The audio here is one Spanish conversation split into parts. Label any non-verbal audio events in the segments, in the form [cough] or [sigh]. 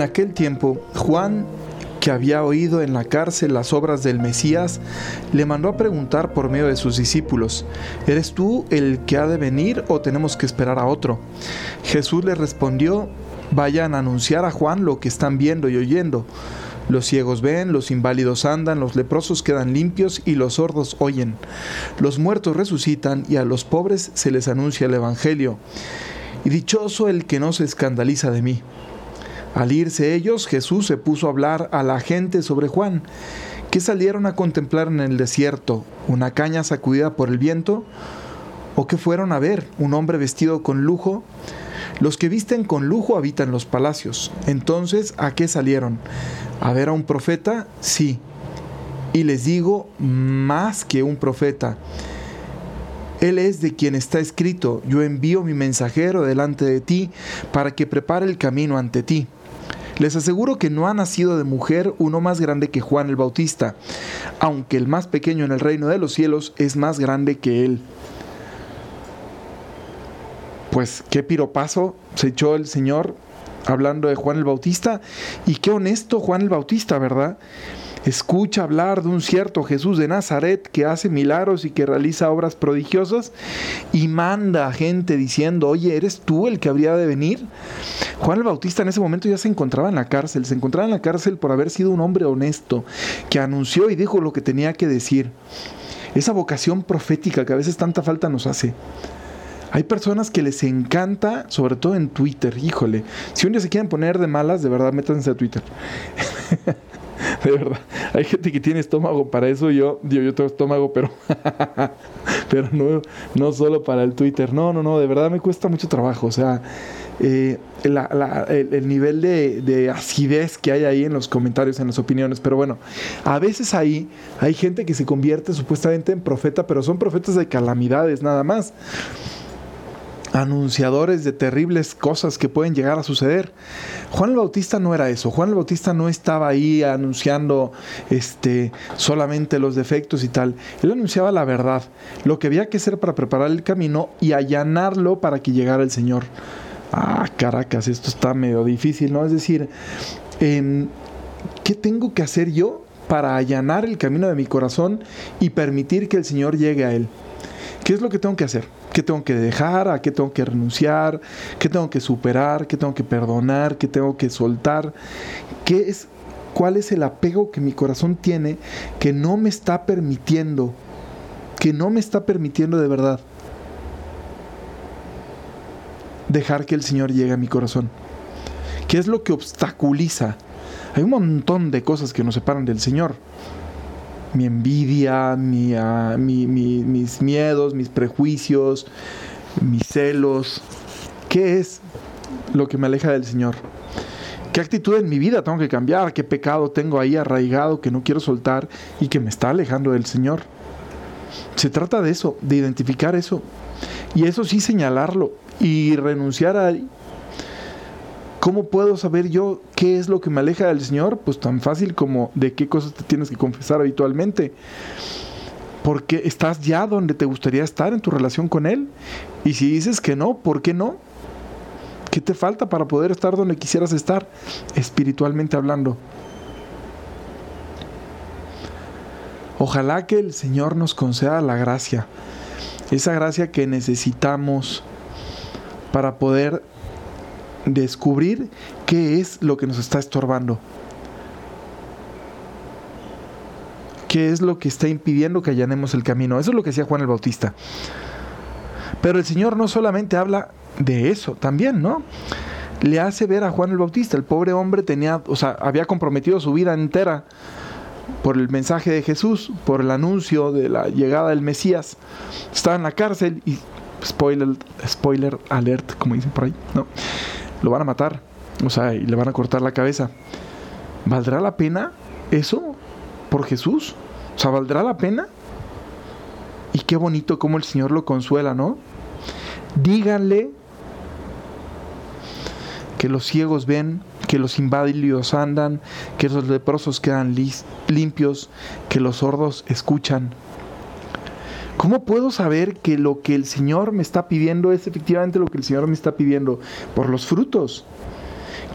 En aquel tiempo, Juan, que había oído en la cárcel las obras del Mesías, le mandó a preguntar por medio de sus discípulos, ¿eres tú el que ha de venir o tenemos que esperar a otro? Jesús le respondió, vayan a anunciar a Juan lo que están viendo y oyendo. Los ciegos ven, los inválidos andan, los leprosos quedan limpios y los sordos oyen. Los muertos resucitan y a los pobres se les anuncia el Evangelio. Y dichoso el que no se escandaliza de mí. Al irse ellos, Jesús se puso a hablar a la gente sobre Juan, que salieron a contemplar en el desierto una caña sacudida por el viento, o que fueron a ver un hombre vestido con lujo. Los que visten con lujo habitan los palacios. Entonces, ¿a qué salieron? ¿A ver a un profeta? Sí. Y les digo, más que un profeta. Él es de quien está escrito, yo envío mi mensajero delante de ti para que prepare el camino ante ti. Les aseguro que no ha nacido de mujer uno más grande que Juan el Bautista, aunque el más pequeño en el reino de los cielos es más grande que él. Pues qué piropazo se echó el Señor hablando de Juan el Bautista y qué honesto Juan el Bautista, ¿verdad? Escucha hablar de un cierto Jesús de Nazaret que hace milagros y que realiza obras prodigiosas y manda a gente diciendo, oye, ¿eres tú el que habría de venir? Juan el Bautista en ese momento ya se encontraba en la cárcel, se encontraba en la cárcel por haber sido un hombre honesto, que anunció y dijo lo que tenía que decir. Esa vocación profética que a veces tanta falta nos hace. Hay personas que les encanta, sobre todo en Twitter, híjole, si un día se quieren poner de malas, de verdad métanse a Twitter. [laughs] [laughs] de verdad. Hay gente que tiene estómago para eso. Yo, yo, tengo estómago, pero, [laughs] pero no, no solo para el Twitter. No, no, no, de verdad me cuesta mucho trabajo. O sea, eh, el, nivel de, de, acidez que hay ahí en los comentarios, en las opiniones. Pero bueno, a veces ahí hay gente que se convierte supuestamente en profeta, pero son profetas de calamidades nada más anunciadores de terribles cosas que pueden llegar a suceder. Juan el Bautista no era eso. Juan el Bautista no estaba ahí anunciando este solamente los defectos y tal. Él anunciaba la verdad, lo que había que hacer para preparar el camino y allanarlo para que llegara el Señor. Ah, caracas, esto está medio difícil, ¿no? Es decir, em, ¿qué tengo que hacer yo para allanar el camino de mi corazón y permitir que el Señor llegue a él? ¿Qué es lo que tengo que hacer? ¿Qué tengo que dejar? ¿A qué tengo que renunciar? ¿Qué tengo que superar? ¿Qué tengo que perdonar? ¿Qué tengo que soltar? ¿Qué es, ¿Cuál es el apego que mi corazón tiene que no me está permitiendo, que no me está permitiendo de verdad dejar que el Señor llegue a mi corazón? ¿Qué es lo que obstaculiza? Hay un montón de cosas que nos separan del Señor mi envidia, ah, mis miedos, mis prejuicios, mis celos. ¿Qué es lo que me aleja del Señor? ¿Qué actitud en mi vida tengo que cambiar? ¿Qué pecado tengo ahí arraigado que no quiero soltar y que me está alejando del Señor? Se trata de eso, de identificar eso. Y eso sí señalarlo y renunciar a ¿Cómo puedo saber yo qué es lo que me aleja del Señor? Pues tan fácil como de qué cosas te tienes que confesar habitualmente. Porque estás ya donde te gustaría estar en tu relación con Él. Y si dices que no, ¿por qué no? ¿Qué te falta para poder estar donde quisieras estar, espiritualmente hablando? Ojalá que el Señor nos conceda la gracia, esa gracia que necesitamos para poder descubrir qué es lo que nos está estorbando. ¿Qué es lo que está impidiendo que allanemos el camino? Eso es lo que decía Juan el Bautista. Pero el Señor no solamente habla de eso, también, ¿no? Le hace ver a Juan el Bautista, el pobre hombre tenía, o sea, había comprometido su vida entera por el mensaje de Jesús, por el anuncio de la llegada del Mesías. Estaba en la cárcel y spoiler, spoiler alert, como dicen por ahí, ¿no? Lo van a matar, o sea, y le van a cortar la cabeza. ¿Valdrá la pena eso por Jesús? O sea, ¿valdrá la pena? Y qué bonito como el Señor lo consuela, ¿no? Díganle que los ciegos ven, que los inválidos andan, que los leprosos quedan limpios, que los sordos escuchan. ¿Cómo puedo saber que lo que el Señor me está pidiendo es efectivamente lo que el Señor me está pidiendo? Por los frutos.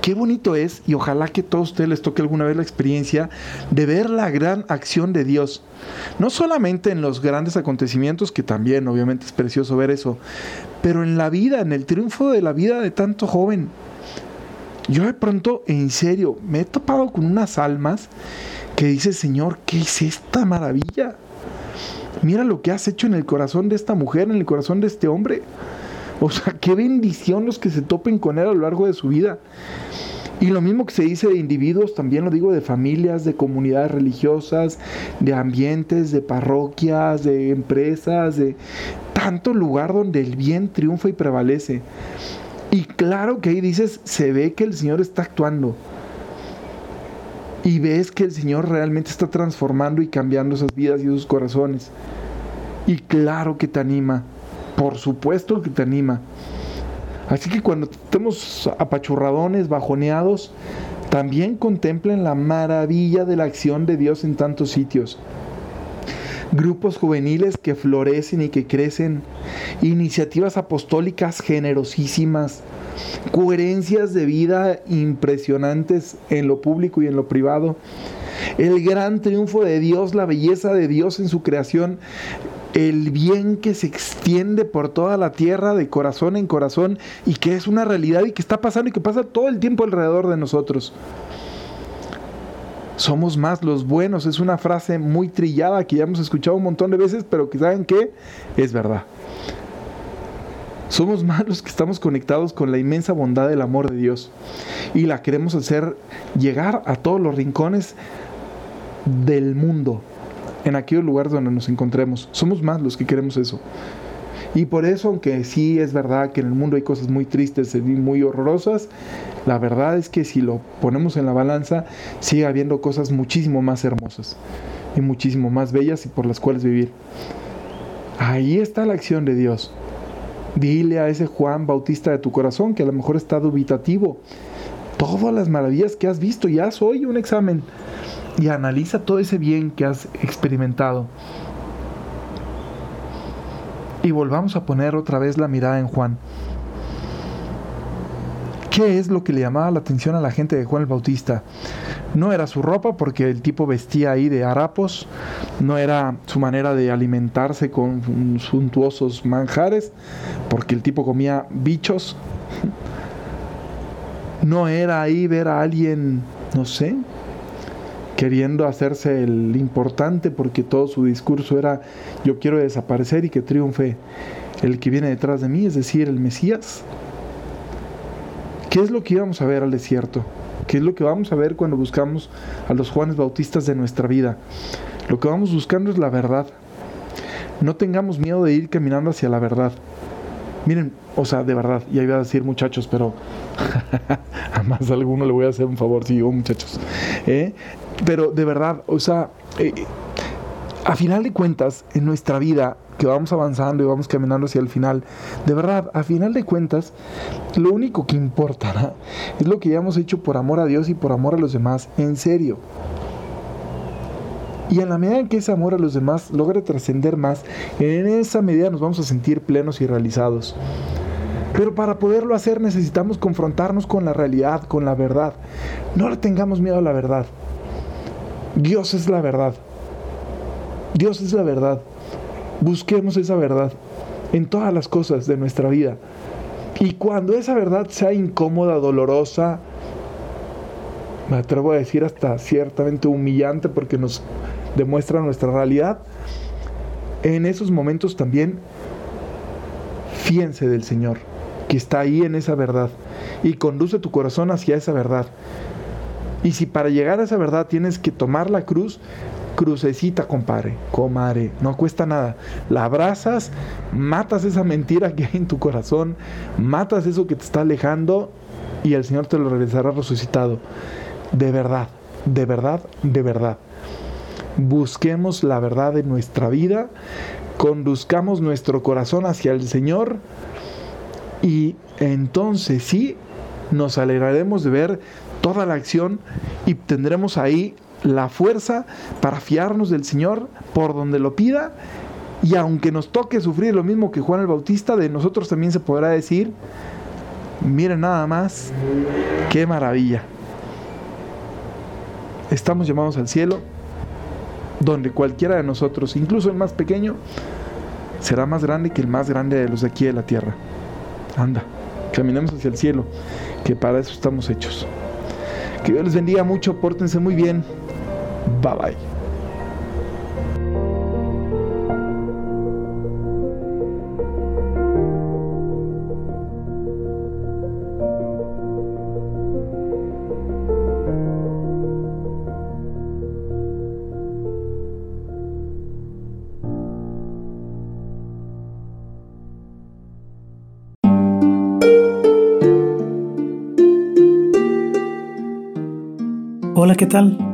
qué bonito es, y ojalá que a todos ustedes les toque alguna vez la experiencia de ver la gran acción de Dios. No solamente en los grandes acontecimientos, que también obviamente es precioso ver eso, pero en la vida, en el triunfo de la vida de tanto joven. Yo de pronto, en serio, me he topado con unas almas que dice, Señor, ¿qué es esta maravilla? Mira lo que has hecho en el corazón de esta mujer, en el corazón de este hombre. O sea, qué bendición los que se topen con Él a lo largo de su vida. Y lo mismo que se dice de individuos, también lo digo de familias, de comunidades religiosas, de ambientes, de parroquias, de empresas, de tanto lugar donde el bien triunfa y prevalece. Y claro que ahí dices, se ve que el Señor está actuando. Y ves que el Señor realmente está transformando y cambiando esas vidas y esos corazones. Y claro que te anima por supuesto que te anima. Así que cuando estemos apachurradones, bajoneados, también contemplen la maravilla de la acción de Dios en tantos sitios. Grupos juveniles que florecen y que crecen, iniciativas apostólicas generosísimas, coherencias de vida impresionantes en lo público y en lo privado, el gran triunfo de Dios, la belleza de Dios en su creación, el bien que se extiende por toda la tierra de corazón en corazón y que es una realidad y que está pasando y que pasa todo el tiempo alrededor de nosotros. Somos más los buenos, es una frase muy trillada que ya hemos escuchado un montón de veces, pero que saben que es verdad. Somos más los que estamos conectados con la inmensa bondad del amor de Dios y la queremos hacer llegar a todos los rincones del mundo, en aquellos lugares donde nos encontremos. Somos más los que queremos eso. Y por eso, aunque sí es verdad que en el mundo hay cosas muy tristes y muy horrorosas, la verdad es que si lo ponemos en la balanza, sigue habiendo cosas muchísimo más hermosas y muchísimo más bellas y por las cuales vivir. Ahí está la acción de Dios. Dile a ese Juan Bautista de tu corazón que a lo mejor está dubitativo. Todas las maravillas que has visto, ya haz hoy un examen y analiza todo ese bien que has experimentado. Y volvamos a poner otra vez la mirada en Juan. ¿Qué es lo que le llamaba la atención a la gente de Juan el Bautista? No era su ropa, porque el tipo vestía ahí de harapos, no era su manera de alimentarse con suntuosos manjares, porque el tipo comía bichos. [laughs] No era ahí ver a alguien, no sé, queriendo hacerse el importante porque todo su discurso era yo quiero desaparecer y que triunfe el que viene detrás de mí, es decir, el Mesías. ¿Qué es lo que íbamos a ver al desierto? ¿Qué es lo que vamos a ver cuando buscamos a los Juanes Bautistas de nuestra vida? Lo que vamos buscando es la verdad. No tengamos miedo de ir caminando hacia la verdad. Miren, o sea, de verdad, ya iba a decir muchachos, pero [laughs] a más alguno le voy a hacer un favor, sí, muchachos. ¿eh? Pero de verdad, o sea, eh, a final de cuentas, en nuestra vida, que vamos avanzando y vamos caminando hacia el final, de verdad, a final de cuentas, lo único que importará es lo que ya hemos hecho por amor a Dios y por amor a los demás, en serio. Y en la medida en que ese amor a los demás logre trascender más, en esa medida nos vamos a sentir plenos y realizados. Pero para poderlo hacer necesitamos confrontarnos con la realidad, con la verdad. No le tengamos miedo a la verdad. Dios es la verdad. Dios es la verdad. Busquemos esa verdad en todas las cosas de nuestra vida. Y cuando esa verdad sea incómoda, dolorosa, me atrevo a decir hasta ciertamente humillante porque nos demuestra nuestra realidad, en esos momentos también fíjense del Señor, que está ahí en esa verdad, y conduce tu corazón hacia esa verdad. Y si para llegar a esa verdad tienes que tomar la cruz, crucecita, compadre, comare, no cuesta nada. La abrazas, matas esa mentira que hay en tu corazón, matas eso que te está alejando y el Señor te lo regresará resucitado. De verdad, de verdad, de verdad. Busquemos la verdad en nuestra vida, conduzcamos nuestro corazón hacia el Señor y entonces sí nos alegraremos de ver toda la acción y tendremos ahí la fuerza para fiarnos del Señor por donde lo pida. Y aunque nos toque sufrir lo mismo que Juan el Bautista, de nosotros también se podrá decir, Miren nada más, qué maravilla. Estamos llamados al cielo, donde cualquiera de nosotros, incluso el más pequeño, será más grande que el más grande de los de aquí de la tierra. Anda, caminemos hacia el cielo, que para eso estamos hechos. Que Dios les bendiga mucho, pórtense muy bien. Bye bye. Hola, ¿qué tal?